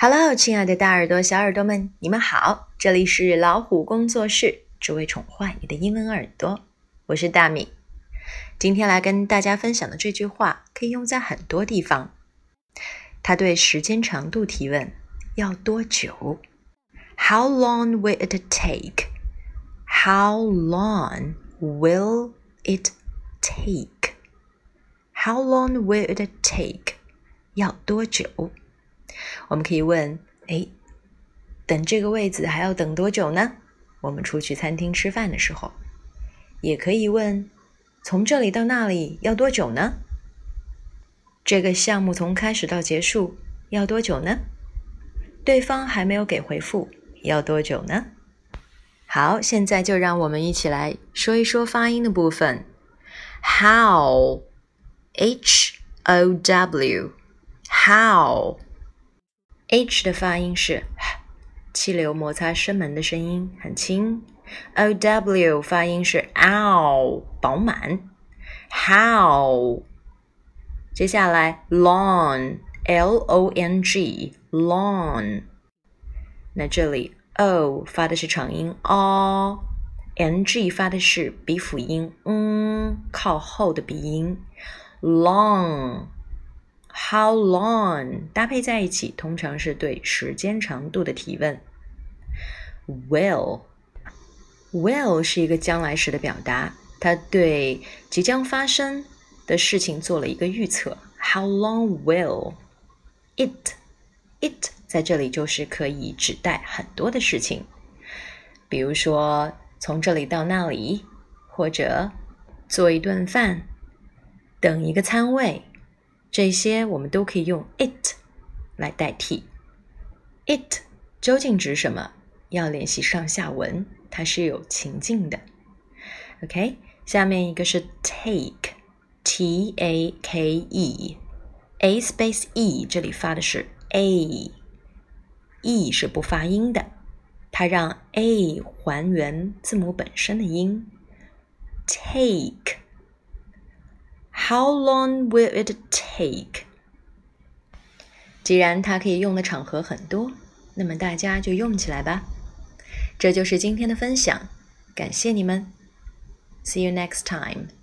Hello，亲爱的大耳朵、小耳朵们，你们好！这里是老虎工作室，只为宠坏你的英文耳朵。我是大米。今天来跟大家分享的这句话可以用在很多地方。它对时间长度提问：要多久？How long will it take? How long will it take? How long will it take? 要多久？我们可以问：哎，等这个位子还要等多久呢？我们出去餐厅吃饭的时候，也可以问：从这里到那里要多久呢？这个项目从开始到结束要多久呢？对方还没有给回复，要多久呢？好，现在就让我们一起来说一说发音的部分。How, H O W, How。H 的发音是气流摩擦声门的声音，很轻。o w 发音是 ow，饱满。how，接下来 long，l o n g，long。那这里 o 发的是长音 o，n g 发的是鼻辅音嗯，靠后的鼻音 long。How long 搭配在一起，通常是对时间长度的提问。Will will 是一个将来时的表达，它对即将发生的事情做了一个预测。How long will it it 在这里就是可以指代很多的事情，比如说从这里到那里，或者做一顿饭，等一个餐位。这些我们都可以用 it 来代替。it 究竟指什么？要联系上下文，它是有情境的。OK，下面一个是 take，T A K E，A space E 这里发的是 A，E 是不发音的，它让 A 还原字母本身的音。take。How long will it take？Take，既然它可以用的场合很多，那么大家就用起来吧。这就是今天的分享，感谢你们。See you next time.